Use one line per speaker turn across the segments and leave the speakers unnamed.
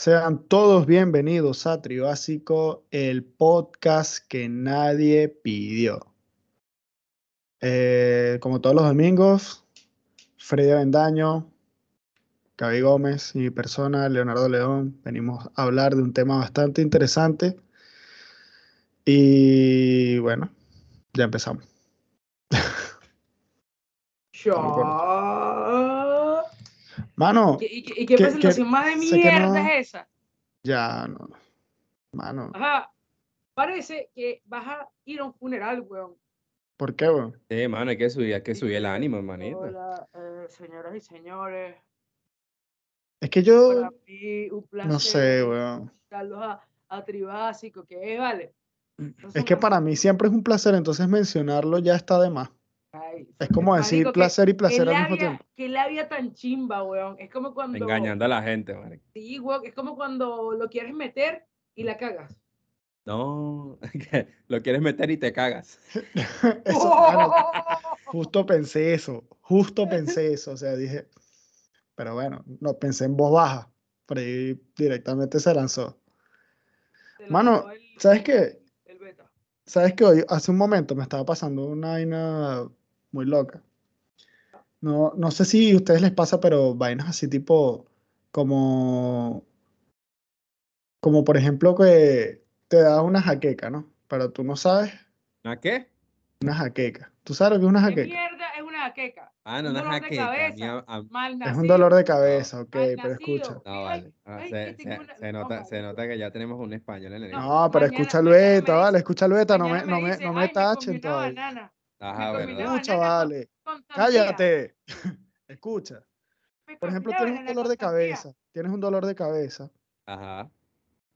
Sean todos bienvenidos a Tribásico, el podcast que nadie pidió. Eh, como todos los domingos, Freddy Avendaño, Gaby Gómez y mi persona, Leonardo León, venimos a hablar de un tema bastante interesante. Y bueno, ya empezamos.
Yo.
Mano,
¿Y, y- y qué
que-
presentación más de mierda
no-
es esa?
ya no. Mano,
Ajá. Parece que vas a ir a un funeral, weón.
¿Por qué, weón?
Sí, mano, hay que subir, hay que subir el ánimo, hermanito.
Hola, eh, señoras y señores.
Es que yo
Para mí, un placer.
no sé, weón.
a, a Tribásico, que es, vale.
Es que para mí siempre es un placer, entonces mencionarlo ya está de más. Es como decir
Marico, que-
placer y
Que
placer al mismo tiempo.
que labia tan chimba, weón. Es como cuando.
Engañando a la gente, marico.
Sí, weón. Es como cuando lo quieres meter y la cagas.
No, que lo quieres meter y te cagas.
Eso, mano, justo pensé eso, justo pensé eso, o sea, dije, pero bueno, no pensé en voz baja, pero ahí directamente se lanzó. Mano, ¿sabes qué?
El beta.
¿Sabes que hoy, hace un momento me estaba pasando una vaina muy loca? No, no sé si a ustedes les pasa, pero vainas así tipo, como, como por ejemplo que te da una jaqueca, ¿no? Pero tú no sabes
¿A qué?
una jaqueca. ¿Tú sabes lo que es una
¿Qué
jaqueca?
mierda es una jaqueca?
Ah, no,
Un
no es
dolor de
jaqueca.
cabeza.
a- a-
Mal
Es un dolor de cabeza, ok,
mal
pero escucha.
No, vale. Ah,
ay,
se,
que tengo
se-
una-
se
no,
nota, se nota que ya tenemos un español en el
No.
No, pero escucha beta, vale, escucha el beta, no me, no me,
dice,
no
"Ay,
me tachen
una
todavía.
Ajá,
me comí
¿verdad?
una
Escucha, vale, cállate. Escucha. Por ejemplo,
una
tienes un dolor de
sandía".
cabeza, tienes un dolor de cabeza
Ajá.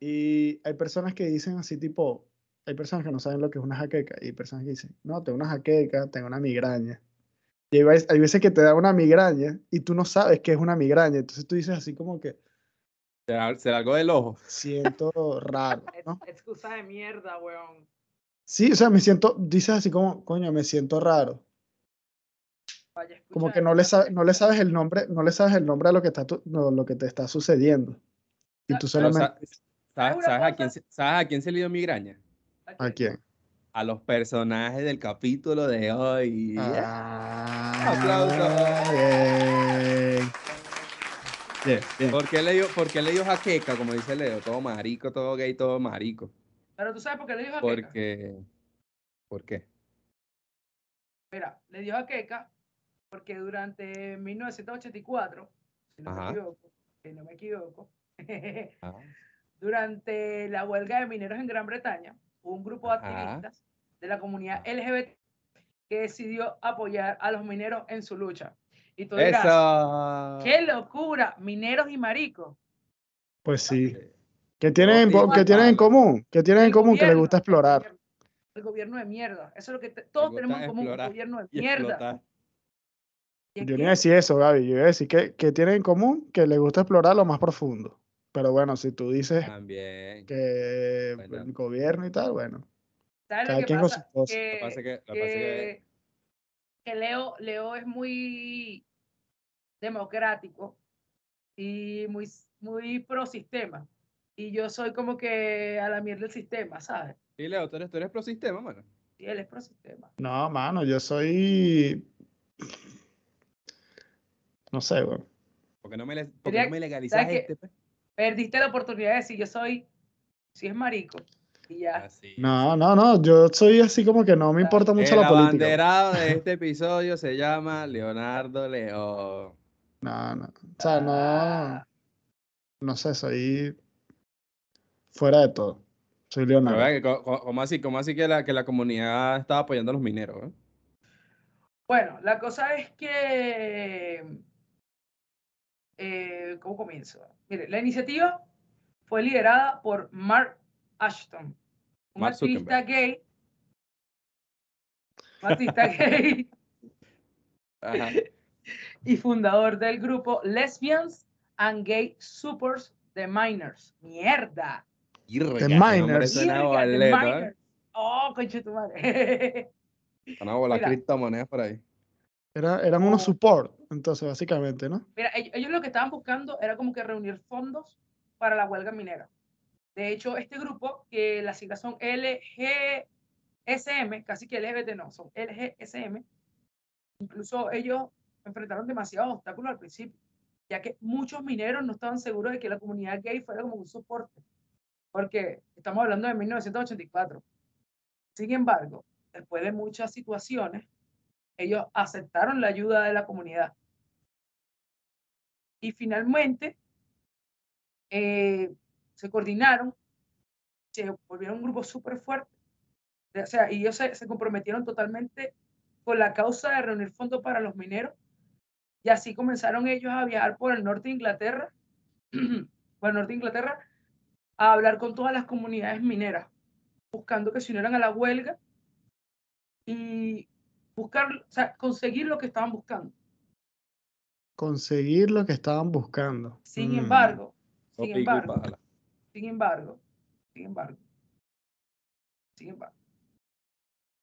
Y hay personas que dicen así tipo, hay personas que no saben lo que es una jaqueca y hay personas que dicen, no, tengo una jaqueca, tengo una migraña. Y hay veces, hay veces que te da una migraña y tú no sabes qué es una migraña, entonces tú dices así como que
¿Será, será algo del ojo?
siento raro,
Es-
¿no?
Excusa de mierda, weón.
Sí, o sea, me siento, dices así como, coño, me siento raro.
Vaya,
Como que no le, sabes, no le sabes el nombre, no le sabes el nombre a lo que está tu- no, lo que te está sucediendo. Y tú solamente
sa- ¿sabes, a quién, ¿Sabes a quién se le dio migraña?
¿a quién?
A los personajes del capítulo de hoy.
Ah,
Aplausos.
bien. Bien, bien.
¿Por qué le dio, por qué le dio jaqueca, como dice Leo? Todo marico, todo gay, todo marico.
Pero tú sabes por qué le dio jaqueca.
Porque... ¿Por qué?
Mira, le dio jaqueca porque durante 1984, si no
Ajá.
me equivoco, si no me equivoco,
Ah,
durante la huelga de mineros en Gran Bretaña, hubo un grupo de
Ajá.
activistas de la comunidad LGBT que decidió apoyar a los mineros en su lucha. Y tú dirás,
¡Eso!
¡qué locura! Mineros y maricos.
Pues sí. ¿Qué tienen, en,
Todos
po- ¿qué tienen en común? ¿Qué tienen en
El
común? Que les
gobierno,
gusta
el
explorar.
gobierno, El gobierno de mierda. Eso es lo que te- todos tenemos en común.
Explorar
gobierno de mierda.
Yo no iba a decir eso, Gaby. Yo iba a decir que, que tienen en común que les gusta explorar lo más profundo. Pero bueno, si tú dices
También.
que
Bueno.
el gobierno y tal, bueno.
¿Sabes
cada
lo que
quien con sus
pasa?
que
Que,
pasa es que-
Leo, Leo es muy democrático y muy, muy pro sistema. Y yo soy como que a la mierda del sistema, ¿sabes?
Sí, Leo, tú eres, tú eres pro sistema, mano.
Y él es pro sistema.
No, mano, yo soy. No sé, güey.
¿Por qué no me, le- por qué
Diría-
no me legalizas este?
Perdiste la oportunidad de decir yo soy, si es marico. Y ya.
Así.
No, no, no. Yo soy así como que no me importa mucho
El
la política.
abanderado de este episodio se llama Leonardo León.
No, no. O sea, no. No sé, soy. Fuera de todo. Soy Leonardo.
co- ¿Cómo así, cómo así que, la, que la comunidad estaba apoyando a los mineros? eh?
Bueno, la cosa es que. Eh, ¿Cómo comienzo? Mire, la iniciativa fue liderada por Mark Ashton, un
Mark
artista
Zuckerberg.
gay. Un artista gay.
Ajá.
y fundador del grupo Lesbians and Gay Supports the Miners. ¡Mierda!
Irga,
The Miners.
the
¿eh?
Miners. Oh, conche tu madre.
Van a volar criptomonedas por ahí.
Era, eran unos
Oh.
support, entonces, básicamente, ¿no?
Mira, ellos, ellos lo que estaban buscando era como que reunir fondos para la huelga minera. De hecho, este grupo, que las siglas son LGSM, casi que LGBT no, son LGSM, incluso ellos enfrentaron demasiados obstáculos al principio, ya que muchos mineros no estaban seguros de que la comunidad gay fuera como un soporte, porque estamos hablando de 1984. Sin embargo, después de muchas situaciones, ellos aceptaron la ayuda de la comunidad. Y finalmente eh, se coordinaron, se volvieron un grupo súper fuerte. O sea, y ellos se, se comprometieron totalmente con la causa de reunir fondos para los mineros. Y así comenzaron ellos a viajar por el norte de Inglaterra, por el norte de Inglaterra, a hablar con todas las comunidades mineras, buscando que se unieran a la huelga y buscar, o sea, conseguir lo que estaban buscando.
Conseguir lo que estaban buscando.
Sin
Mm.
embargo, sin embargo, sin embargo, sin embargo, sin embargo,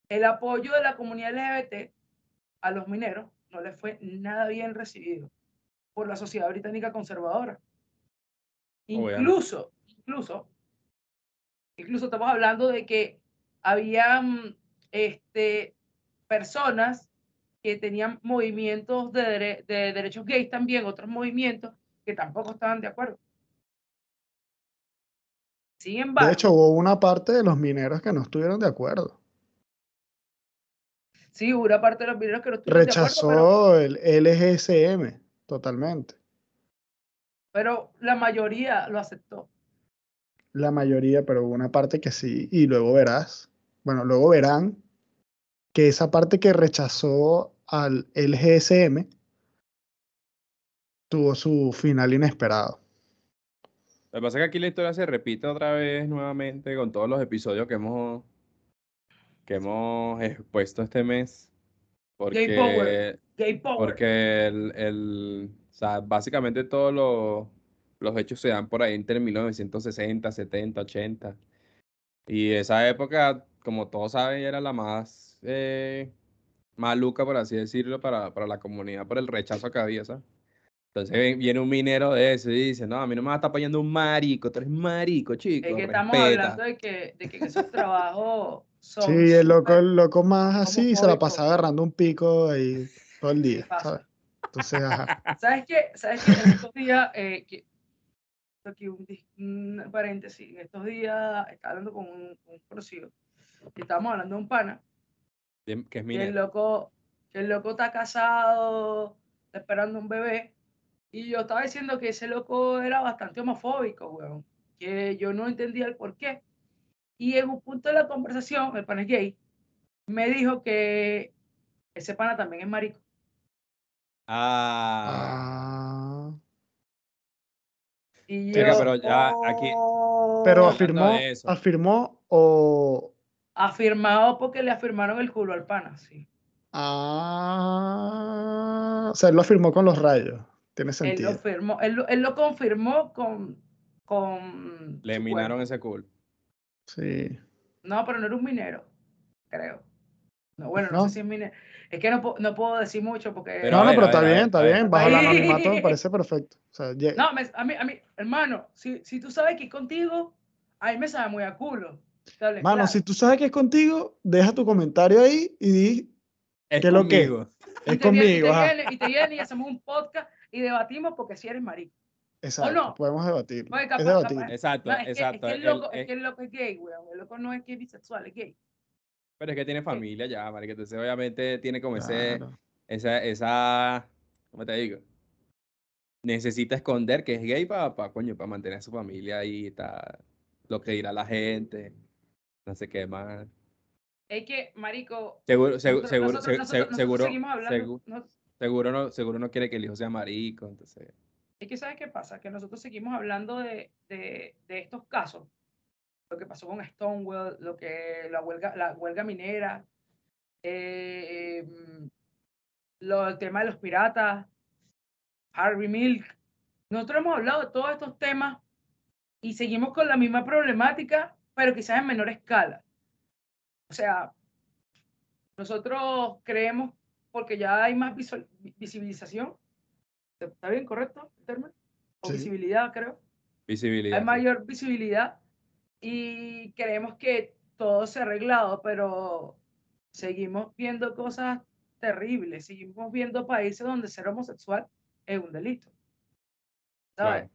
el apoyo de la comunidad LGBT a los mineros no les fue nada bien recibido por la sociedad británica conservadora.
Obviamente.
Incluso, incluso, incluso estamos hablando de que habían este, personas que tenían movimientos de, dere- de derechos gays también, otros movimientos que tampoco estaban de acuerdo. Sin embargo,
De hecho, hubo una parte de los mineros que no estuvieron de acuerdo.
sí, hubo una parte de los mineros que no estuvieron de acuerdo,
Rechazó el LGSM totalmente.
pero la mayoría lo aceptó.
La mayoría, pero hubo una parte que sí. Y luego verás, bueno, luego verán que esa parte que rechazó al LGSM tuvo su final inesperado.
Lo que pasa es que aquí la historia se repite otra vez nuevamente con todos los episodios que hemos que hemos expuesto este mes.
Gay power.
Porque,
Gay power.
porque el, el- o sea, básicamente todos los, los hechos se dan por ahí entre 1960, 70, 80. Y esa época, como todos saben, era la más eh, maluca, por así decirlo, para, para la comunidad por el rechazo que había, ¿sabes? Entonces viene un minero de eso y dice, no, a mí no me va a estar apoyando un marico, tú eres marico, chico,
es que estamos
respeta".
hablando de que, de que esos trabajos son.
Sí, el loco, el loco más así se la
homofóbico.
pasa agarrando un pico ahí todo el día. ¿sabes? Entonces, ajá.
¿Sabes qué? ¿Sabes qué? En estos días, eh, que- aquí un, paréntesis, en estos días estaba hablando con un, un conocido y estábamos hablando de un pana
Que es
que el
minero.
loco, que el loco está casado, está esperando un bebé. Y yo estaba diciendo que ese loco era bastante homofóbico, weón. Que yo no entendía el por qué. Y en un punto de la conversación, el pana es gay, me dijo que ese pana también es marico.
Ah,
Ah,
Y
Venga,
yo,
pero ya aquí-
pero afirmó, afirmó o
Afirmado porque le afirmaron el culo al pana, sí.
ah, o sea, él lo afirmó con los rayos. Tiene
Él
sentido.
lo, firmó, él, lo- él lo confirmó con. con
le minaron
cuerpo.
ese cool.
Sí.
No, pero no era un minero, creo. No, bueno, no,
¿No?
sé si es minero. Es que no, no puedo decir mucho porque.
Pero
no, no,
ver,
pero está bien, está bien. Bajo el
Ahí.
anonimato me parece perfecto. O sea,
No, me- a, mí, a mí, hermano, si, si tú sabes que es contigo, a mí me sabe muy a culo.
Mano,
claro.
si tú sabes que es contigo, deja tu comentario ahí y di,
Es
¿Qué lo que?
conmigo.
Y
es
te viene- y
conmigo.
viene- y te viene y hacemos un podcast y debatimos porque si eres marico.
Exacto,
no?
podemos debatir. Es
capaz-
Exacto,
No, es, que, es
exacto.
que el loco,
el-
es que el loco es gay, weón. El loco no es que es bisexual, es gay.
Pero es que tiene familia ya, marica. Entonces, obviamente, tiene como ese, esa, esa, ¿cómo te digo? Necesita esconder que es gay para, coño, para mantener a su familia ahí, está, lo que dirá la gente, no sé qué más.
Es que, marico,
Seguro, seguro,
nosotros-
se-
nosotros-
se-
nosotros
seguro,
seguimos hablando,
segu-
no-
seguro no, seguro no quiere que el hijo sea marico, entonces.
Es que, ¿sabes qué pasa? Que nosotros seguimos hablando de, de, de estos casos. Lo que pasó con Stonewall, lo que la huelga, la huelga minera. eh, lo, el tema de los piratas, Harvey Milk. Nosotros hemos hablado de todos estos temas y seguimos con la misma problemática, pero quizás en menor escala. O sea, nosotros creemos, porque ya hay más visual- vi- visibilización, ¿está bien correcto el término? O
Sí.
visibilidad, creo.
Visibilidad.
Hay mayor visibilidad y creemos que todo se ha arreglado, pero seguimos viendo cosas terribles, seguimos viendo países donde ser homosexual es un delito. ¿Sabes?
Claro.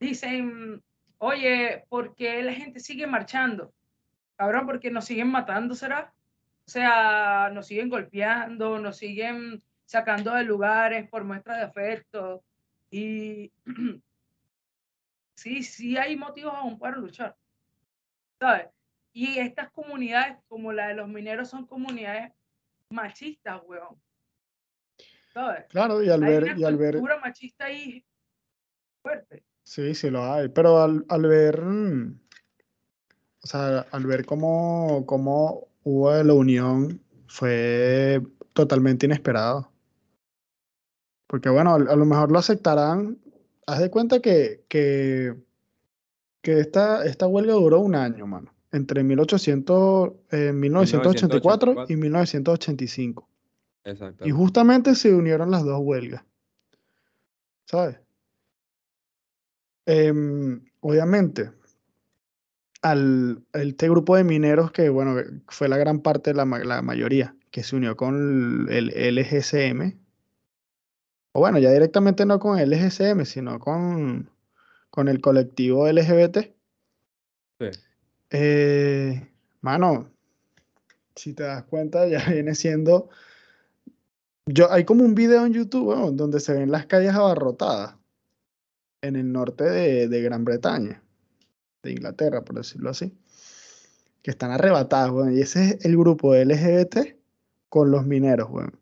Dicen, oye, ¿por qué la gente sigue marchando? Cabrón, porque nos siguen matando, ¿será? O sea, nos siguen golpeando, nos siguen sacando de lugares por muestras de afecto. Y sí, sí hay motivos aún para luchar. ¿Sabes? Y estas comunidades, como la de los mineros, son comunidades machistas, weón. ¿Sabes?
Claro, y al
Hay
ver,
una
y al ver,
cultura machista ahí fuerte.
Sí, sí lo hay, pero al, al ver, mm, o sea, al ver cómo, cómo hubo la unión, fue totalmente inesperado. Porque bueno, a, lo mejor lo aceptarán. Haz de cuenta que, que, que esta, esta huelga duró un año, mano. Entre 1800, eh, 1984 y 1985.
Exacto.
Y justamente se unieron las dos huelgas. ¿Sabes? Em, obviamente, al este grupo de mineros que, bueno, fue la gran parte, la, la mayoría, que se unió con el LGCM, o bueno, ya directamente no con el LGCM, sino con, con el colectivo LGBT.
Sí.
Eh, mano, si te das cuenta, ya viene siendo. Yo, hay como un video en YouTube, donde se ven las calles abarrotadas en el norte de, de Gran Bretaña, de Inglaterra, por decirlo así, que están arrebatadas, weón, y ese es el grupo LGBT con los mineros, weón.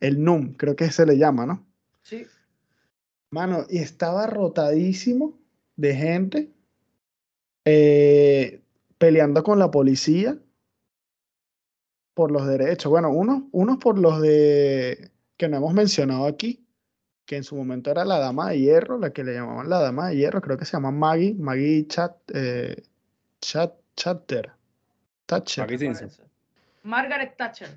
El NUM, creo que se le llama, ¿no?
Sí.
Mano, y estaba rotadísimo de gente eh, peleando con la policía por los derechos. Bueno, unos, unos por los de que no hemos mencionado aquí, que en su momento era la dama de hierro, la que le llamaban la dama de hierro, creo que se llama Maggie, Maggie Chat, eh, Chat, Chatter, Thatcher,
Maggie.
Margaret Thatcher.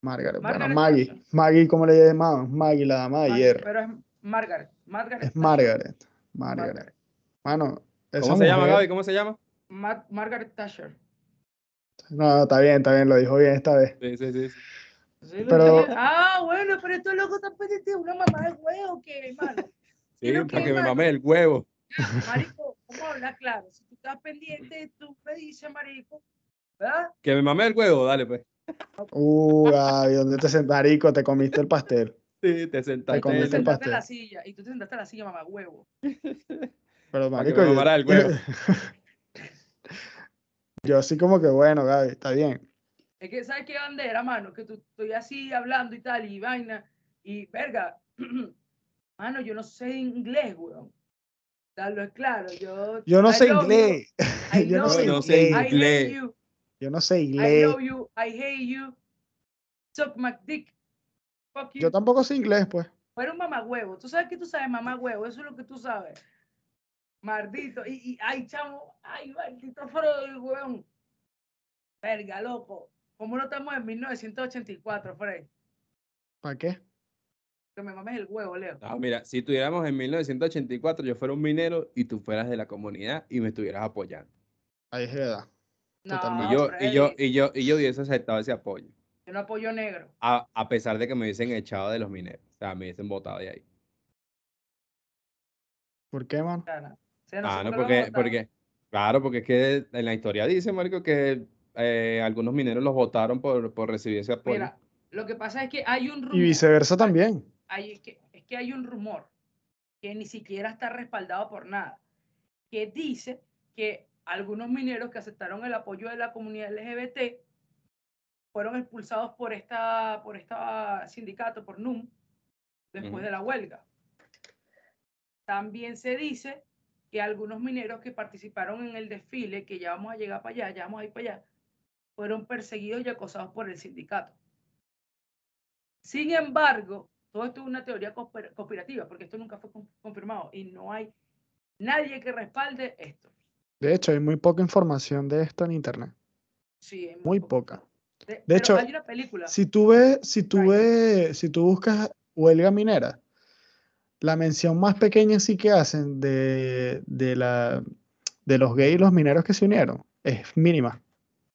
Margaret, bueno,
Margaret
Maggie,
Thatcher.
Maggie, ¿cómo le llamaban? Maggie, la dama de
Maggie,
hierro.
Pero es Margaret. Margaret.
Es. Margaret, Margaret. Mano, esa
¿Cómo se llama,
mujer-
Gaby? ¿Cómo se llama?
Mar- Margaret Thatcher.
No, está bien, está bien, lo dijo bien esta vez.
Sí, sí, sí.
Pero-.
Ah, bueno, pero estos locos están pendientes de una mamá de huevo que, hermano.
Sí, para
que,
que me mame el huevo.
Marico, vamos a hablar claro. Si tú estás pendiente, tú me dices, marico, ¿verdad?
Que me mame el huevo, dale pues.
Uh, Gaby, ¿dónde te sentaste? Marico, te comiste el pastel.
Sí, te
Te
sentaste.
Te
comiste el
en-
sentaste en la
pastel.
silla y tú te sentaste en la silla, mamá huevo.
Pero,
Para que
marico,
me
yo,
el huevo.
yo así como que, bueno, Gaby, está bien.
Es que, ¿sabes qué bandera, mano? Que tú estoy así hablando y tal, y vaina, y verga. mano, yo no sé inglés, weón. Darlo es claro. Yo,
Yo no
I
sé inglés.
I
Yo no sé
you. No sé
I
inglés. Yo no sé
I
inglés.
love you. I hate you. Suck my dick. Fuck you.
Yo tampoco sé inglés, pues.
Fuera un mamagüevo. Tú sabes que tú sabes mamagüevo. Eso es lo que tú sabes. Maldito. Y, y ay, chamo. Ay, maldito Freud, weón. Verga, loco. ¿Cómo no estamos en 1984, Fred?
¿Para qué?
Que me mames el huevo, Leo.
No, mira, si estuviéramos en 1984, yo fuera un minero y tú fueras de la comunidad y me estuvieras apoyando.
Ahí es verdad.
No,
Totalmente.
Y yo, y yo, y yo, y yo hubiese aceptado ese apoyo.
yo no apoyo negro.
A, a pesar de que me hubiesen echado de los mineros. O sea, me hubiesen botado de ahí.
¿Por qué, mano?
Cara. O sea, no sé
Ah, no, porque, porque, claro, porque es que en la historia dice, Marco, que eh, algunos mineros los votaron por, por recibir ese apoyo.
Mira, lo que pasa es que hay un rumor.
Y viceversa también.
hay- que, es que hay un rumor que ni siquiera está respaldado por nada, que dice que algunos mineros que aceptaron el apoyo de la comunidad LGBT fueron expulsados por esta, por esta sindicato, por NUM, después de la huelga. También se dice que algunos mineros que participaron en el desfile, que ya vamos a llegar para allá, ya vamos a ir para allá, fueron perseguidos y acosados por el sindicato. Sin embargo, todo esto es una teoría conspir- conspirativa, porque esto nunca fue con- confirmado y no hay nadie que respalde esto.
De hecho, hay muy poca información de esto en internet.
Sí, hay
Muy poca.
De,
De
pero
hecho,
hay una película.
Si tú ves, si tú ves, si tú buscas huelga minera, la mención más pequeña sí que hacen de, de la, de los gays y los mineros que se unieron es mínima.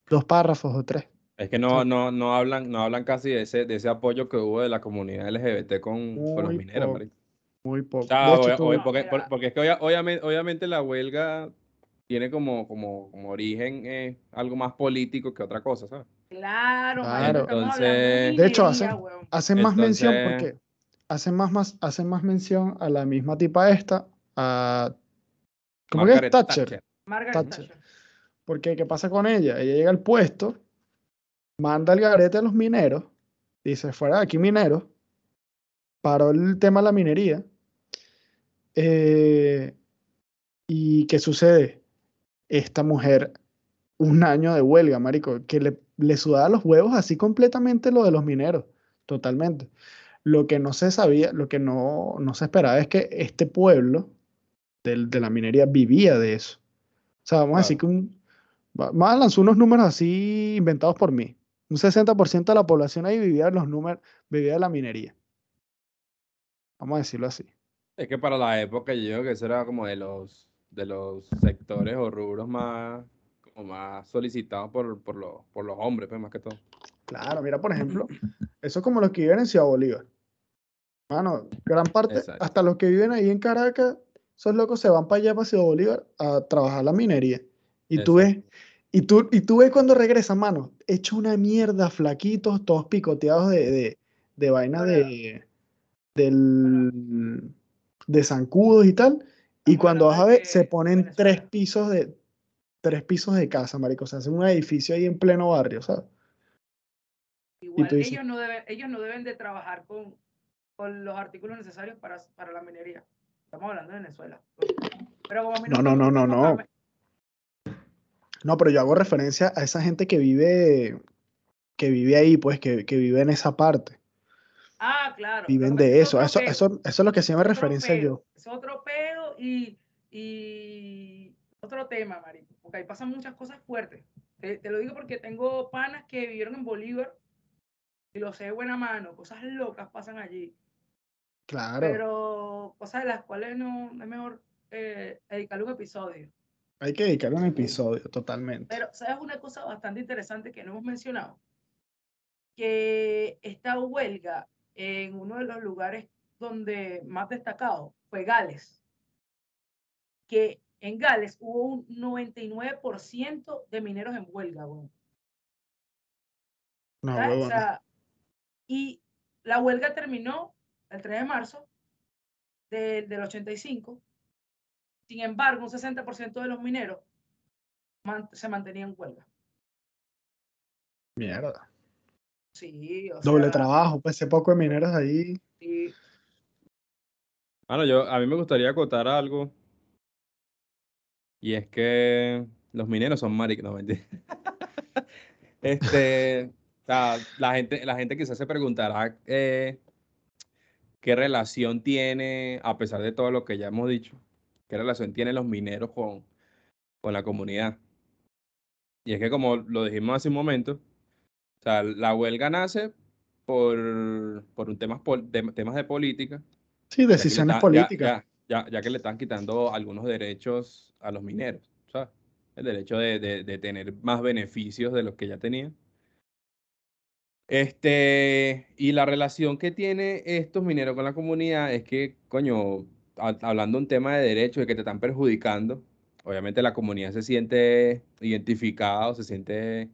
Dos párrafos o tres.
Es que no, no, no hablan, no hablan casi de ese, de ese apoyo que hubo de la comunidad LGBT con, con los mineros,
poco. Muy poco.
O sea,
hecho,
porque, porque es que obvia- obviamente, obviamente la huelga tiene como, como, como origen eh, algo más político que otra cosa, ¿sabes?
Claro,
Claro.
Entonces-
De hecho, hacen- hacen más mención porque hacen más, más, hacen más mención a la misma tipa esta, a ¿cómo que es?
Margaret
Thatcher.
Margaret
Thatcher.
Thatcher.
Porque, ¿qué pasa con ella? Ella llega al puesto, manda el garete a los mineros, dice, fuera de aquí mineros, paró el tema de la minería. eh, ¿y qué sucede? Esta mujer, un año de huelga, marico, que le, le sudaba los huevos así completamente lo de los mineros, totalmente. Lo que no se sabía, lo que no, no se esperaba es que este pueblo del- de la minería vivía de eso. O sea, vamos a decir que un, a lanzar unos números así inventados por mí. Un 60% de la población ahí vivía de los números, vivía de la minería. Vamos a decirlo así.
Es que para la época yo creo que eso era como de los, de los sectores o rubros más, como más solicitados por, por, los, por los hombres, pues más que todo.
Claro, mira, por ejemplo, eso es como los que viven en Ciudad Bolívar. Mano, gran parte,
Exacto.
hasta los que viven ahí en Caracas, esos locos se van para allá, para Ciudad Bolívar, a trabajar la minería. Y tú ves. Y tú, y tú ves cuando regresan, mano, hecho una mierda, flaquitos, todos picoteados de, de, de vaina de, del, de zancudos y tal. Y cuando vas a ver, se ponen tres pisos de, tres pisos de casa, marico. O sea, hacen un edificio ahí en pleno barrio, ¿sabes?
Igual,
dices-
ellos, no deben, ellos no deben de trabajar con, con los artículos necesarios para, para la minería. Estamos hablando de Venezuela. Pero como a mí
No, no, no, no, no. No, pero yo hago referencia a esa gente que vive, que vive ahí, pues, que, que vive en esa parte.
Ah, claro.
Viven de eso. Eso, eso, eso es lo que se referencia yo.
Es otro pedo y, y otro tema, marico. Porque ahí pasan muchas cosas fuertes. Te, te lo digo porque tengo panas que vivieron en Bolívar y lo sé de buena mano. Cosas locas pasan allí.
Claro.
Pero cosas de las cuales no, no es mejor eh, dedicarle un episodio.
Hay que dedicarle un episodio, totalmente.
Pero, ¿sabes una cosa bastante interesante que no hemos mencionado? Que esta huelga en uno de los lugares donde más destacado fue Gales. Que en Gales hubo un 99% de mineros en huelga.
No,
¿sabes? O sea, y la huelga terminó el 3 de marzo del, del 85. Sin embargo, un 60% de los mineros man- se mantenían en huelga.
Mierda.
Sí, o
Doble
sea,
trabajo, pues ese poco de mineros ahí.
sí.
Bueno, yo, a mí me gustaría acotar algo. Y es que los mineros son maricos, no mentira. Este, o sea, la gente, la gente quizás se preguntará eh, qué relación tiene, a pesar de todo lo que ya hemos dicho, qué relación tienen los mineros con, con la comunidad. Y es que como lo dijimos hace un momento, o sea, la huelga nace por, por un temas, tem- temas de política
Sí, decisiones
ya-
políticas.
Ya, ya- ya que le están quitando algunos derechos a los mineros, ¿sabes? El derecho de, de- de tener más beneficios de los que ya tenían. Este, y la relación que tiene estos mineros con la comunidad es que, coño, hablando un tema de derechos, de que te están perjudicando, obviamente la comunidad se siente identificada o se siente,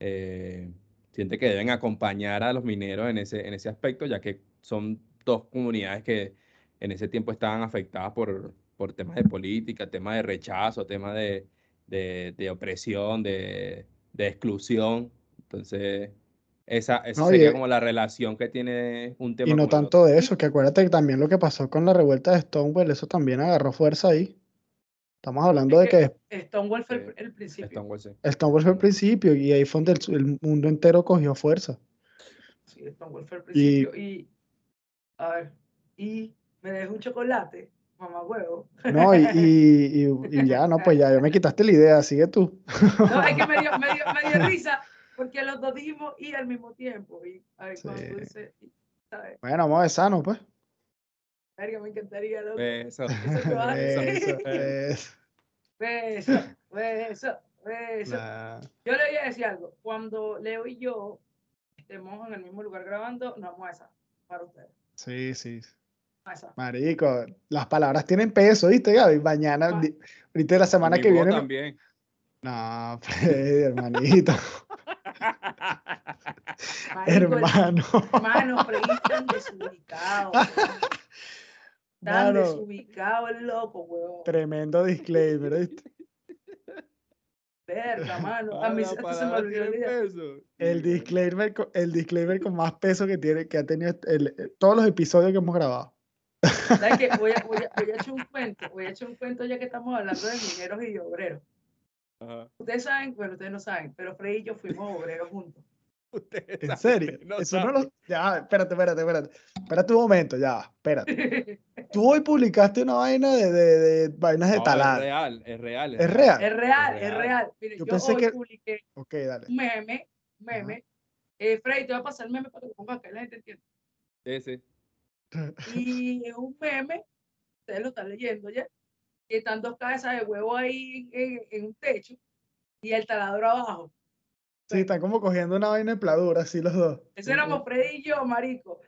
eh, siente que deben acompañar a los mineros en ese, en ese aspecto, ya que son dos comunidades que en ese tiempo estaban afectadas por, por temas de política, temas de rechazo, temas de, de, de opresión, de, de exclusión. Entonces, esa, esa
No, y
sería como la relación que tiene un tema
Y no
el
tanto de eso, que acuérdate que también lo que pasó con la revuelta de Stonewall, eso también agarró fuerza ahí. Estamos hablando de
Es
que
Stonewall fue el, el principio.
Stonewall, sí.
Stonewall fue el principio y ahí fue donde el, el mundo entero cogió fuerza.
Sí. Stonewall fue al principio. Y, a ver, y me dejó un chocolate, mamá huevo.
No, y, y, y- y ya, no, pues ya, ya me quitaste la idea, sigue tú.
No, es que me dio, me dio, me dio risa porque los dos dijimos y al mismo tiempo. Y a ver, tú
Sí.
dices, y, ¿sabes?
Bueno, vamos a ver sano, pues.
Verga, me encantaría, loco.
Eso.
Eso que vas a
Eso,
decir.
eso.
Beso, beso, beso.
Nah.
Yo le voy a decir algo. Cuando Leo y yo estemos en el mismo lugar grabando, nos vamos a esa para ustedes.
Sí, sí.
Esa.
Marico, las palabras tienen peso, ¿viste, Gaby? Mañana,
Ma-
di- ahorita la semana
Mi
que viene.
también.
No, Freddy, hermanito, hermano.
Hermano, Freddy tan desubicado. Tan
Mano,
desubicado el loco, weón.
tremendo disclaimer, ¿viste?
Verga, mano. A mí se me olvidó.
El disclaimer, el disclaimer con más peso que tiene, que ha tenido el- el- todos los episodios que hemos grabado.
¿Sabes qué? Voy a, voy, a, voy a echar un cuento. Voy a echar un cuento ya que estamos hablando de mineros y de obreros.
Ajá.
Ustedes saben, bueno, ustedes no saben, pero Freddy y yo fuimos obreros juntos.
Ustedes
¿En serio?
no
Eso no lo... Ya, espérate, espérate, espérate. Espérate un momento, ya, espérate. Tú hoy publicaste una vaina de, de, de vainas de
No, es
talar.
real, es real.
¿Es real?
Es real, es
real.
real. Mire,
Yo
yo,
pensé
hoy
que-
publiqué
Ok, dale.
un meme, meme. Eh, Freddy, te voy a pasar el meme para que lo pongas, que la gente entienda.
Sí, sí.
Y es un meme, ustedes lo están leyendo ya, que están dos cabezas de huevo ahí en, en un techo y el taladro abajo.
Sí, están como cogiendo una vaina de pladura, así los dos.
Eso éramos Freddy y yo, marico.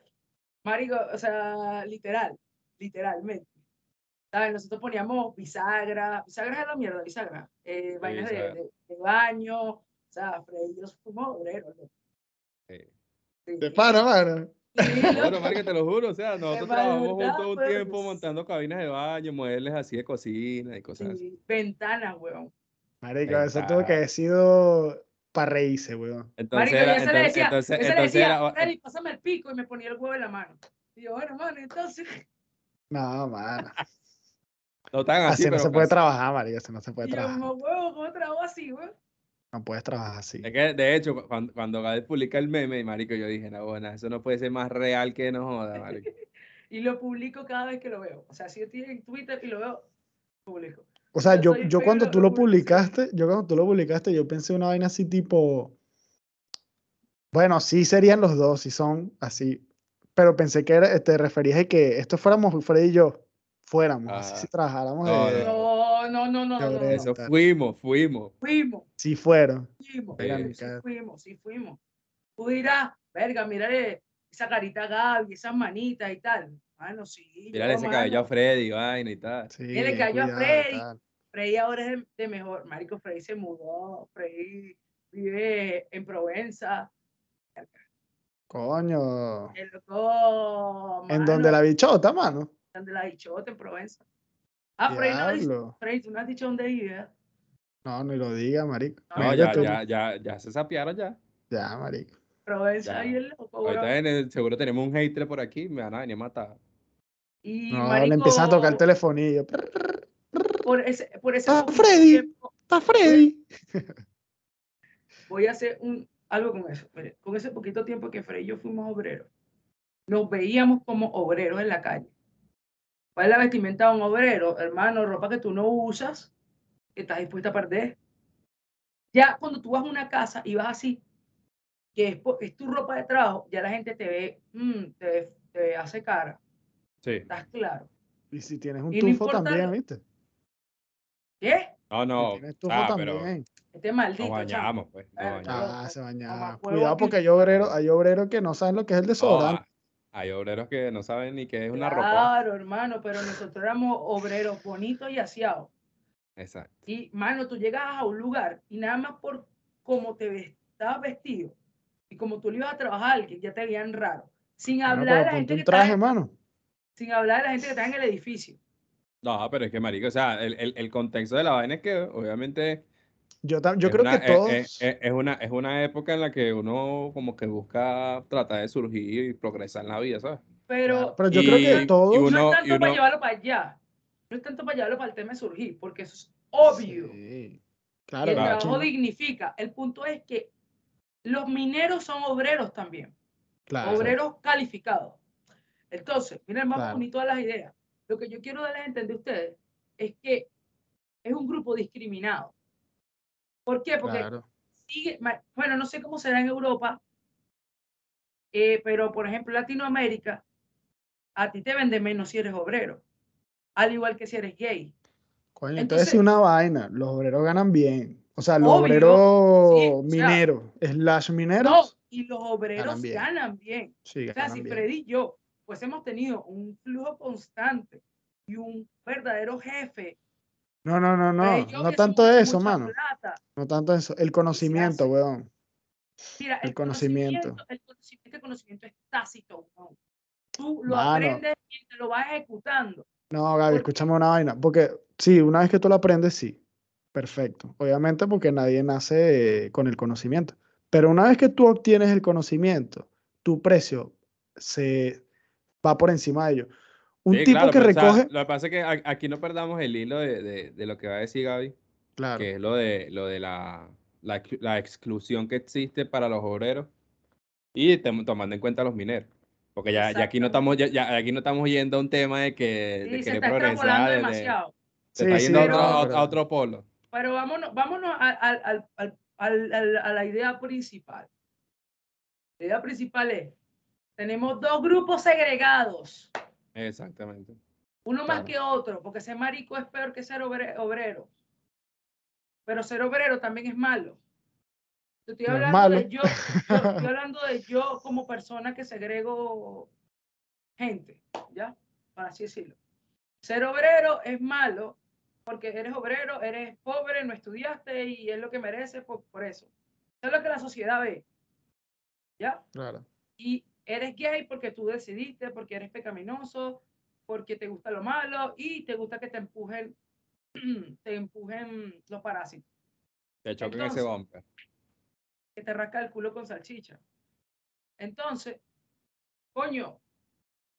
Marico, o sea, literal, literalmente. ¿Sabes? Nosotros poníamos bisagra, bisagra es la mierda, bisagra. Eh, vainas de,
bisagra.
de- de baño, o sea, Freddy y yo fuimos obreros.
Sí.
Sí.
De mano.
Sí,
marica, te lo juro, o sea, nosotros trabajamos juntos un
pues.
tiempo montando cabinas de baño, muebles así de cocina y cosas así.
Sí, Ventanas, weón.
Marico, eso tuvo que haber sido para reírse, weón.
Entonces
Marico, yo se le
entonces,
decía,
entonces,
yo se le decía,
era,
Freddy, pásame el pico y me ponía el huevo en la mano. Y yo, bueno, mano, entonces,
No, mano.
no tan así,
Así no
pero
se puede
casi.
trabajar, María, así no se puede
y yo,
trabajar.
como huevo, ¿cómo trabajo así, weón?
No puedes trabajar así.
Es que, de hecho, cu- cuando, cuando Gaby publica el meme, marico, yo dije, no, bueno, eso no puede ser más real que no joda, marico.
Y lo publico cada vez que lo veo. O sea, si yo estoy en Twitter y lo veo, publico.
O sea,
Yo
yo, cuando tú
lo
publicaste, yo cuando tú lo publicaste, yo pensé una vaina así tipo, bueno, sí serían los dos, si son así, pero pensé que era, te referías a que esto fuéramos Freddy y yo, fuéramos, así
Ah.
si trabajáramos
No,
de,
No, no, no, no, no, no.
Eso fuimos, fuimos.
Fuimos,
si fueron.
fuimos, sí, sí fuimos, sí fuimos. Tú dirás, verga, mírale esa carita a Gaby, esas manitas y tal. Mano, sí.
Mira
yo,
ese cabello a Freddy, vaina y tal.
Sí,
le cayó a Freddy.
tal.
Freddy ahora es de, de mejor. Marico, Freddy se mudó. Freddy vive en Provenza.
Coño,
El loco.
en donde la bichota, mano.
Donde la bichota en Provenza. Ah, Freddy, no. Freddy, tú no has dicho dónde vive.
No, ni lo diga, marico.
No,
ya, ya, ya, ya se sapearon ya.
Ya, marico.
Provenza
Ya.
y el loco, bro.
Ahorita en el- seguro tenemos un hater por aquí, me van a venir a matar.
Y
No,
marico,
le empiezan a tocar el telefonillo.
por ese, por ese
Ah,
poquito
Freddy.
tiempo,
¡Está Freddy!
voy a hacer un, algo con eso. Mire, con ese poquito tiempo que Freddy y yo fuimos obreros, nos veíamos como obreros en la calle. ¿Cuál es la vestimenta de un obrero? Hermano, ropa que tú no usas, que estás dispuesta a perder. Ya cuando tú vas a una casa y vas así, que es, es tu ropa de trabajo, ya la gente te ve, mm, te, te hace cara.
Sí.
¿Estás claro?
Y si tienes un
Y
tufo también, ¿viste?
¿Qué?
No,
Si
no.
tienes tufo
Ah, pero
también.
Este
nos
maldito.
bañamos, pues. Nos bañamos.
Ah,
loco,
se bañaba.
mamahuevo
Cuidado porque hay obreros, hay obreros que no saben lo que es el desodorante.
Hay obreros que no saben ni qué es una ropa.
Claro, hermano, pero nosotros éramos obreros bonitos y aseados.
Exacto.
Y, mano, tú llegabas a un lugar y nada más por cómo te estabas vestido y como tú le ibas a trabajar, que ya te veían raro. Sin
Bueno,
hablar
pero
de la gente
un
que está
traje,
en-
mano.
sin hablar de la gente que está en el edificio.
No, pero es que, marico, o sea, el, el, el contexto de la vaina es que, obviamente,
Yo, yo creo
una,
que
es-
todos.
es, es- es una, es una época en la que uno como que busca tratar de surgir y progresar en la vida, ¿sabes?
Pero,
Claro, pero yo creo que
y
todos.
uno-
no es tanto para
uno-
llevarlo para allá. No es tanto para llevarlo para el tema de surgir, porque eso es obvio.
Sí, Claro,
el
cada
trabajo dignifica. El punto es que los mineros son obreros también.
Claro.
obreros calificados. Entonces, miren, vamos
Claro.
a las ideas. Lo que yo quiero darles a entender a ustedes es que es un grupo discriminado. ¿Por qué? Porque
Claro.
sigue, bueno, no sé cómo será en Europa, eh, pero por ejemplo, Latinoamérica, a ti te venden menos si eres obrero, al igual que si eres gay.
Coño,
Entonces-
es una vaina. Los obreros ganan bien. O sea, los
Obvio,
obreros
sí, o sea,
mineros, slash
No,
mineros,
y los obreros
bien.
ganan bien.
sí,
O sea,
ganan
si
bien.
Freddy y yo, pues hemos tenido un flujo constante y un verdadero jefe.
No, no, no, no. No tanto eso, mano.
plata.
No tanto eso. El conocimiento, weón.
Mira,
El conocimiento.
El conocimiento, este conocimiento es tácito. weón. Tú lo
Mano.
aprendes y te lo vas ejecutando.
No, Gaby, escúchame una vaina. Porque sí, una vez que tú lo aprendes, sí. Perfecto. Obviamente porque nadie nace eh, con el conocimiento. Pero una vez que tú obtienes el conocimiento, tu precio se va por encima de ello. Un
Sí,
tipo
claro,
que
pero, o sea,
recoge.
lo que pasa es que a- aquí no perdamos el hilo de, de- de lo que va a decir Gaby,
Claro.
que es lo de, lo de la, la, ex- la exclusión que existe para los obreros y tomando en cuenta a los mineros. Porque ya, ya aquí no estamos, ya, ya aquí no estamos yendo a un tema de que
Sí,
de
se está
progresar, de-
demasiado.
se
Sí,
está
sí,
yendo a, otro, a-
pero-
a otro polo.
Pero vámonos, vámonos a, al- al- al- al- al- a la idea principal. La idea principal es, tenemos dos grupos segregados,
Exactamente.
uno más que otro, porque ser marico es peor que ser obre- obrero. Pero ser obrero también es malo. Estoy
es
hablando
malo.
de yo, yo estoy hablando de yo como persona que segrego gente, ¿ya? Para así decirlo. Ser obrero es malo porque eres obrero, eres pobre, no estudiaste y es lo que mereces por, por eso. Eso es lo que la sociedad ve, ¿ya?
Claro.
y eres gay porque tú decidiste, porque eres pecaminoso, porque te gusta lo malo y te gusta que te empujen, te empujen los parásitos,
Te chocan ese bumper.
que te rasca el culo con salchicha. Entonces, coño,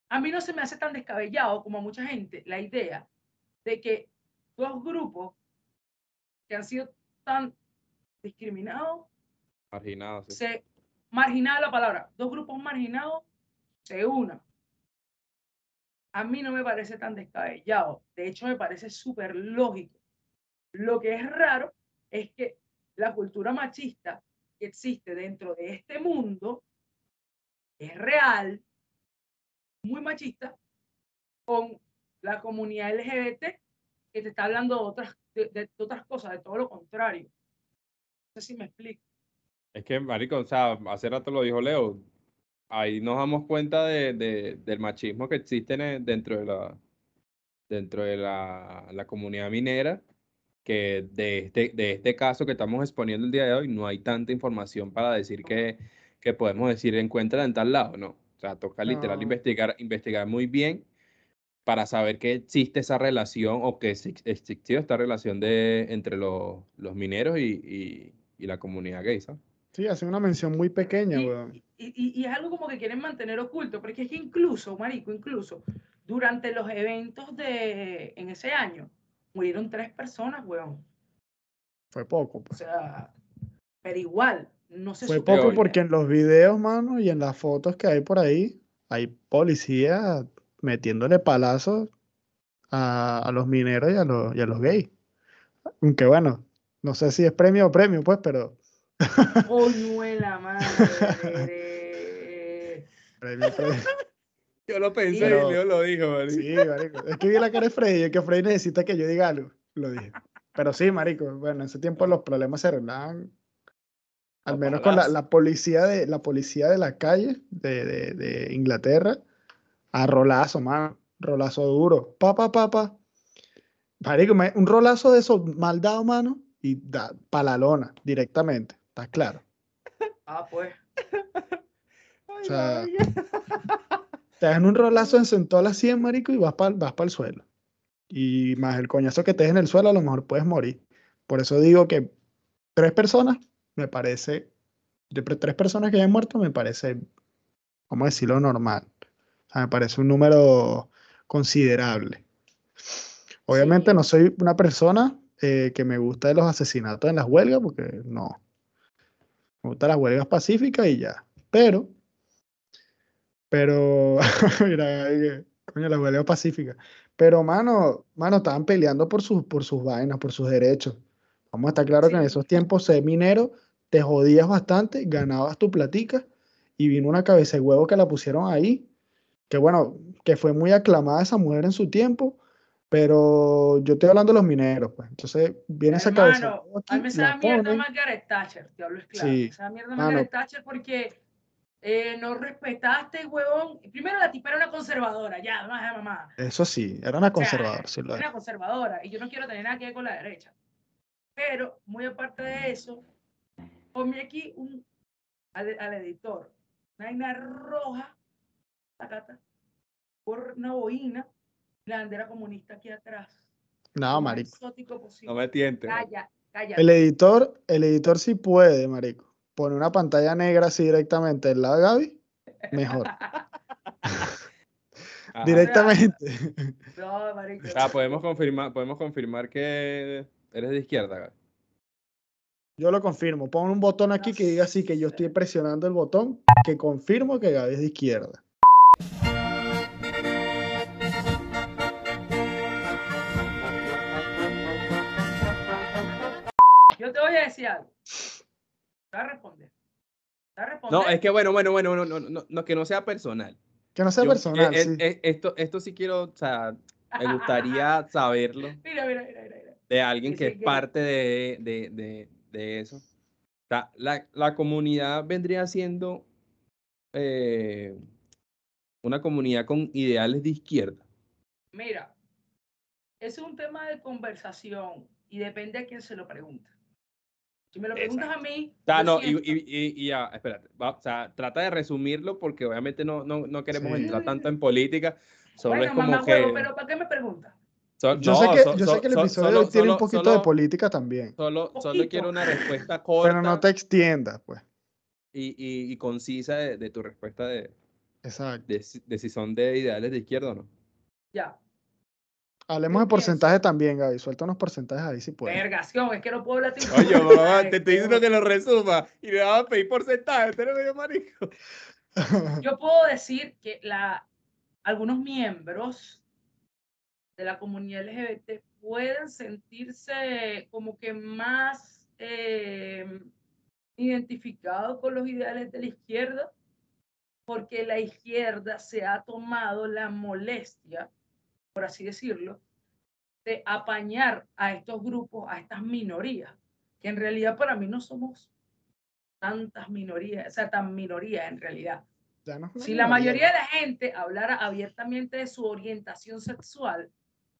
a mí no se me hace tan descabellado como a mucha gente la idea de que dos grupos que han sido tan discriminados
Marginado, sí.
se marginada la palabra, dos grupos marginados se unan. A mí no me parece tan descabellado, de hecho me parece súper lógico. Lo que es raro es que la cultura machista que existe dentro de este mundo es real, muy machista, con la comunidad LGBT que te está hablando de otras, de, de otras cosas, de todo lo contrario. No sé si me explico.
Es que, marico, o sea, hace rato lo dijo Leo, ahí nos damos cuenta de, de- del machismo que existe el- dentro de la, dentro de la, la comunidad minera, que de este, de este caso que estamos exponiendo el día de hoy no hay tanta información para decir que, que podemos decir encuentra en tal lado, no. O sea, toca literal
No.
investigar, investigar muy bien para saber que existe esa relación o que exi- existió esta relación de, entre los, los mineros y, y, y la comunidad gay, ¿sabes?
Sí, hace una mención muy pequeña,
Y-
weón.
Y, y- y es algo como que quieren mantener oculto, porque es que incluso, marico, incluso durante los eventos de en ese año murieron tres personas, weón.
Fue poco,
O
pues.
sea, pero igual, no se
Fue poco porque en los videos, mano, y en las fotos que hay por ahí, hay policías metiéndole palazos a, a los mineros y a los, y a los gays. Aunque bueno, no sé si es premio o premio, pues, pero
Coñuela madre.
Yo lo pensé
Pero-
y Leo lo dijo, marico.
Sí, marico. Es que vi la cara de Freddy, y que Freddy necesita que yo diga algo. Lo dije. Pero sí, marico, bueno, en ese tiempo los problemas se arreglaban. Al menos con la, la policía de la policía de la calle de, de, de Inglaterra. A rolazo, man. Rolazo duro. Pa, pa, pa, pa. Marico, un rolazo de esos mal dado, mano. Y da pa' la lona, directamente. ¿Estás claro?
Ah, pues.
O sea, te dan un rolazo en a las 100, marico, y vas para vas el suelo. Y más el coñazo que te des en el suelo, a lo mejor puedes morir. Por eso digo que tres personas, me parece, de tres personas que hayan muerto, me parece, vamos a decirlo, normal. O sea, me parece un número considerable. Obviamente
Sí.
no soy una persona eh, que me gusta de los asesinatos en las huelgas, porque no. Me gustan las huelgas pacíficas y ya. Pero Pero, mira, coño, la huele pacífica. Pero, mano, mano, estaban peleando por sus, por sus vainas, por sus derechos. Vamos a estar claro que en esos tiempos ser minero, te jodías bastante, ganabas tu platica, y vino una cabeza de huevo que la pusieron ahí, que bueno, que fue muy aclamada esa mujer en su tiempo, pero yo estoy hablando de los mineros, pues. Entonces, viene esa cabeza de
a mí me sabe mierda
ponen.
Margaret Thatcher, te hablo es claro.
Sí,
Me sabe mierda
mano.
Margaret Thatcher porque eh, no respetaste, huevón. Primero la tipa era una conservadora, ya, mamá, mamá.
Eso sí, era una
O sea,
conservadora, sí
era una conservadora y yo no quiero tener nada que ver con la derecha. Pero, muy aparte de eso, ponme aquí un, al, al editor, una vaina roja, tacata, por una boina, la bandera comunista aquí atrás.
No, marico.
exótico posible.
No me tientes.
Calla, calla.
El editor, el editor sí puede, marico. Pone una pantalla negra así directamente del lado de Gaby, mejor. Directamente.
No, marico.
Sea, podemos confirmar, podemos confirmar que eres de izquierda, Gaby.
Yo lo confirmo. Pon un botón aquí que diga así que yo estoy presionando el botón que confirmo que Gaby es de izquierda.
Decir algo. Te voy a responder. Te voy a responder.
No, es que bueno, bueno, bueno, no, no, no, no, que no sea personal.
Que no sea
Yo-
personal,
eh, eh,
sí.
eh, esto, esto sí quiero, o sea, me gustaría saberlo
Mira, mira, mira, mira.
de alguien
Sí,
que
sí,
es
que-
parte de, de, de, de eso. O sea, la, la comunidad vendría siendo eh, una comunidad con ideales de izquierda.
Mira, es un tema de conversación y depende a quién se lo pregunta. Si me lo preguntas a mí,
no, y, y, y- ya, espérate, va, o sea, trata de resumirlo porque obviamente no, no, no queremos
Sí.
entrar tanto en política, solo
bueno,
es como
mamá
que...
huevo, pero ¿para qué me preguntas?
so-
Yo
no,
sé que,
so-
yo
so-
sé que el
so-
episodio tiene un poquito
solo-
de política también.
Solo, solo quiero una respuesta corta
Pero no te extiendas, pues.
y, y- y concisa de, de tu respuesta de,
Exacto.
de, de si son de ideales de izquierda o no.
Ya.
Hablemos de porcentaje también, Gaby. Suelta unos porcentajes ahí si puedes.
Vergación, es que no puedo hablar de
Oye, mamá, te estoy diciendo que lo resuma y le vas a pedir porcentaje, este marico.
Yo puedo decir que la, algunos miembros de la comunidad LGBT pueden sentirse como que más eh, identificados con los ideales de la izquierda, porque la izquierda se ha tomado la molestia, por así decirlo, de apañar a estos grupos, a estas minorías, que en realidad para mí no somos tantas minorías, o sea, tan minorías en realidad.
No
Si la mayoría de la gente hablara abiertamente de su orientación sexual,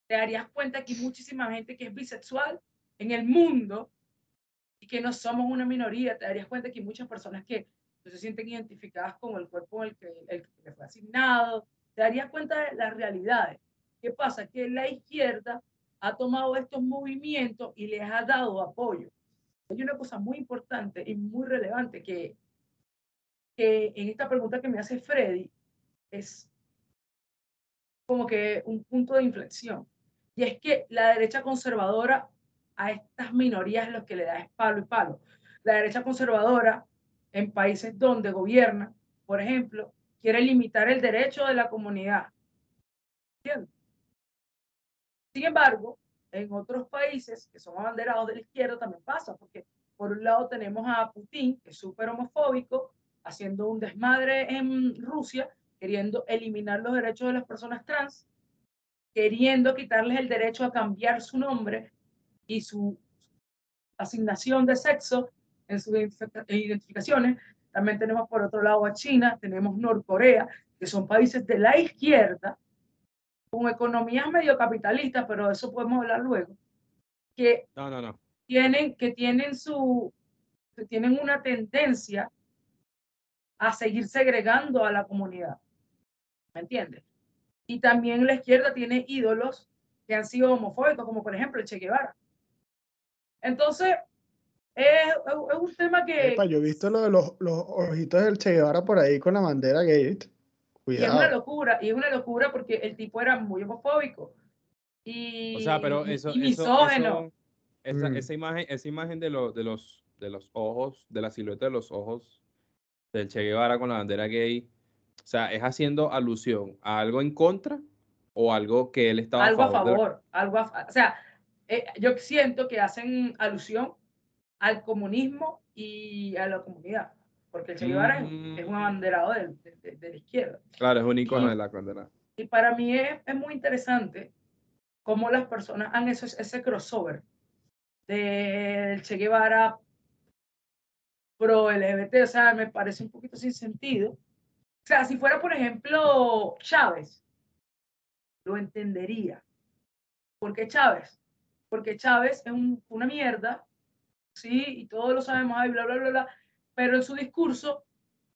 te darías cuenta que hay muchísima gente que es bisexual en el mundo y que no somos una minoría. Te darías cuenta que hay muchas personas que no se sienten identificadas con el cuerpo en el que, el que fue asignado. Te darías cuenta de las realidades. ¿Qué pasa? Que la izquierda ha tomado estos movimientos y les ha dado apoyo. Hay una cosa muy importante y muy relevante que que en esta pregunta que me hace Freddy es como que un punto de inflexión. Y es que la derecha conservadora a estas minorías lo que le da es palo y palo. La derecha conservadora en países donde gobierna, por ejemplo, quiere limitar el derecho de la comunidad. Sin embargo, en otros países que son abanderados de la izquierda también pasa, porque por un lado tenemos a Putin, que es súper homofóbico, haciendo un desmadre en Rusia, queriendo eliminar los derechos de las personas trans, queriendo quitarles el derecho a cambiar su nombre y su asignación de sexo en sus identifica- identificaciones. También tenemos por otro lado a China, tenemos Norcorea, que son países de la izquierda, con economías medio capitalistas, pero de eso podemos hablar luego, que
No, no, no.
tienen, que tienen su, que tienen una tendencia a seguir segregando a la comunidad. ¿Me entiendes? Y también la izquierda tiene ídolos que han sido homofóbicos, como por ejemplo el Che Guevara. Entonces, es, es- un tema que
Epa, yo he visto lo de los, los ojitos del Che Guevara por ahí con la bandera gay. ¿Viste?
y es una
Cuidado.
locura, y es una locura porque el tipo era muy homofóbico. Y,
O sea, pero
y-
eso,
y
eso,
misógeno.
eso- esa,
Mm.
esa imagen, esa imagen de, los de los de los ojos, de la silueta de los ojos del Che Guevara con la bandera gay, o sea, es haciendo alusión a algo en contra o algo que él estaba
algo
a
a
favor. la-
favor, algo a o sea, eh, yo siento que hacen alusión al comunismo y a la comunidad, porque el Che Guevara es- es, un
Mm.
abanderado de, de- de la izquierda.
Claro, es un icono
Y-
de la condena.
Y para mí es, es muy interesante cómo las personas han hecho ese crossover del Che Guevara pro LGBT, o sea, me parece un poquito sin sentido. O sea, si fuera, por ejemplo, Chávez, lo entendería. ¿Por qué Chávez? Porque Chávez es un- una mierda, sí, y todos lo sabemos, ay, bla, bla, bla, bla, pero en su discurso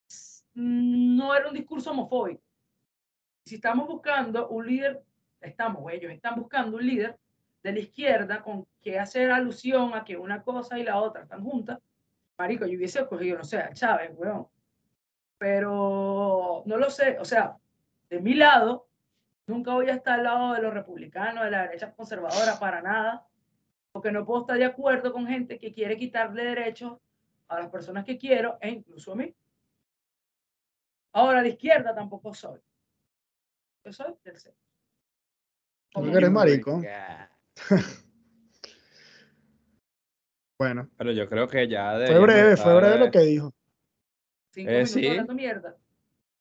s- no era un discurso homofóbico. Si estamos buscando un líder, estamos, ellos están buscando un líder de la izquierda con que hacer alusión a que una cosa y la otra están juntas, marico, yo hubiese cogido, no sé, a Chávez, weón. Pero no lo sé, o sea, de mi lado, nunca voy a estar al lado de los republicanos, de la derecha conservadora, para nada, porque no puedo estar de acuerdo con gente que quiere quitarle derechos a las personas que quiero, e incluso a mí. Ahora, de izquierda tampoco soy. Yo soy del centro.
¿Tú
Como
que eres marico? Bueno,
Pero yo creo que ya
fue breve, fue breve lo que dijo.
Cinco
Eh,
minutos
sí.
hablando mierda.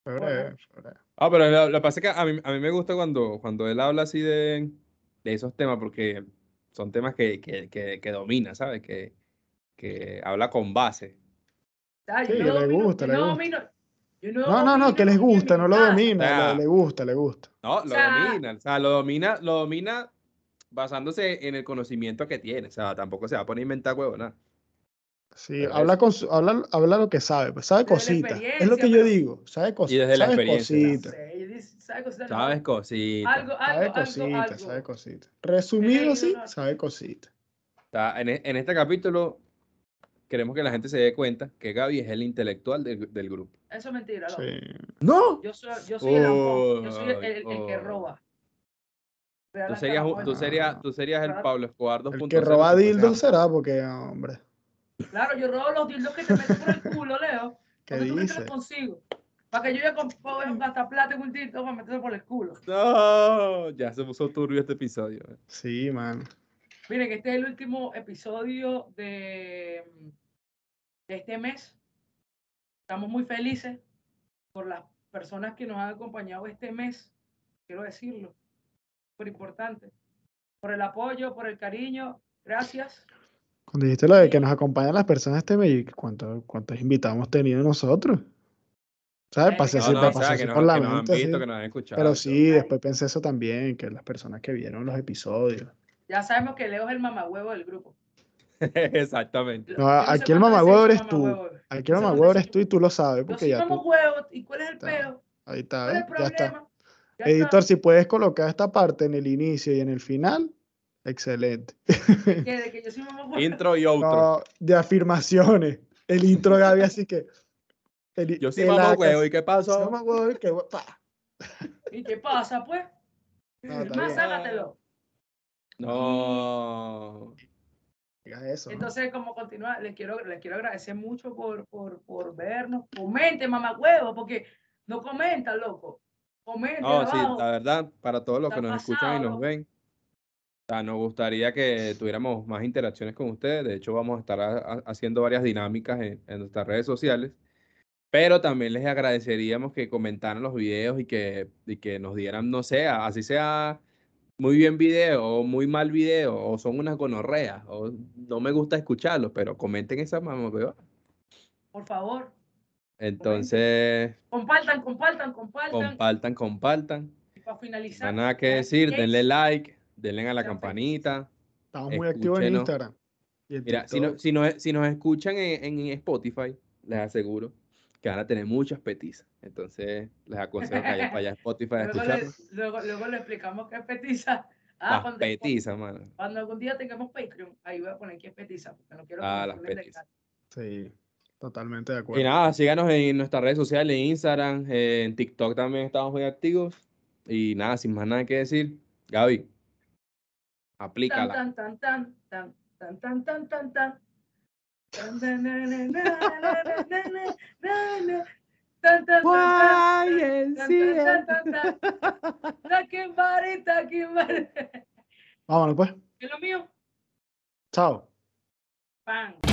Fue
Bueno.
breve, fue breve.
Ah, pero lo, lo que pasa es que a mí, a mí me gusta cuando, cuando él habla así de, de esos temas, porque son temas que, que, que, que domina, ¿sabes? Que, que habla con base.
Yo
Sí,
no
le gusta,
yo
le
no
gusta.
yo
No, no, no, que les gusta, no lo domina,
Ah.
le, le gusta, le gusta.
No, lo
sea-
domina, o sea, lo domina, lo domina basándose en el conocimiento que tiene, o sea, tampoco se va a poner a inventar huevona.
Sí,
Pero
habla, con su- habla, habla lo que sabe, pues sabe cositas. Es lo que yo digo, sabe cositas.
Y desde la experiencia.
Sí, ¿sabe cositas? No,
Sabes cositas.
Algo, algo,
Sabe cositas, sabe cositas. Resumido, sí,
no, no.
sabe cositas.
Está- en, en este capítulo queremos que la gente se dé cuenta que Gaby es el intelectual del, del grupo.
Eso es mentira, loco.
Sí.
¡No!
Yo soy, yo soy el lambón, yo soy el, que
ay.
roba.
Tú serías, tú serías, tú serías el. Pablo Escobar 2.0.
El que roba dildos será porque, hombre,
Claro, yo robo los dildos que te meten por el culo, Leo.
¿qué
¿Dónde tú crees que
dice?
los consigo? Para que yo ya pueda gastar plata en un dildo para meterse por el culo.
No, ya se puso turbio este episodio.
Sí, man.
Miren, este es el último episodio de, de este mes. Estamos muy felices por las personas que nos han acompañado este mes. Quiero decirlo. Súper importante. Por el apoyo, por el cariño. Gracias.
Cuando dijiste lo de que nos acompañan las personas este mes, ¿cuántos, cuántos invitados hemos tenido nosotros? ¿Sabes?
Eh,
Pasé así,
No,
así por la mente,
visto.
Pero sí, después pensé eso también, que las personas que vieron los episodios.
Ya sabemos que Leo es el mamahuevo del grupo.
Exactamente.
No, aquí el mamagüevo eres tú. Aquí el mamagüevo eres tú y tú lo sabes,
Yo
porque
soy
ya tú.
mamahuevo. ¿Y cuál es el
Está.
peo?
Ahí está,
¿Cuál es
¿eh?
el
Ya está.
Ya
Editor,
está.
si puedes colocar esta parte en el inicio y en el final, excelente.
Que, de que yo soy mamahuevo.
Intro y outro.
No, de afirmaciones. El intro Gaby, así que. el-
Yo soy mamá huevo, ¿y qué pasó?
mamagüevo, y que, pa.
¿Y qué pasa, pues?
No,
Más sácatelo.
No.
Digas eso. ¿no?
Entonces, como continúa, les quiero, les quiero agradecer mucho por, por, por vernos. Comenten, mamá huevo, porque no comentan, loco. Comenten
No, sí, la verdad, para todos los que nos escuchan y
pasado.
nos ven, o sea, nos gustaría que tuviéramos más interacciones con ustedes. De hecho, vamos a estar a- a- haciendo varias dinámicas en, en nuestras redes sociales. Pero también les agradeceríamos que comentaran los videos y que, y que nos dieran, no sé, así sea muy bien video o muy mal video o son unas gonorreas o no me gusta escucharlos, pero comenten esa mamá,
Por favor,
Entonces,
compartan, compartan, compartan.
compartan, compartan.
y para
No
finalizar,
hay nada que decir, denle like, denle a la campanita.
Estamos muy activos en. Instagram.
Mira, si, no- si, nos, si nos escuchan en, en Spotify, les aseguro que van a tener muchas petizas. Entonces, les aconsejo que vayan para allá a Spotify a
Luego luego, luego le explicamos qué es petiza. Ah,
Las
cuando,
petizas, mano.
cuando algún día tengamos Patreon, ahí voy a poner qué es petiza, porque no quiero que
Ah, las petizas.
Sí, totalmente de
Y
acuerdo.
nada, síganos en nuestras redes sociales, en Instagram, en TikTok también estamos muy activos. Y nada, sin más nada que decir, Gaby,
Tan,
aplícala.
tan, tan, tan, tan, tan, tan, tan, tan, tan.
Vámonos pues.
¿Qué es lo mío?
Chao.
Pan.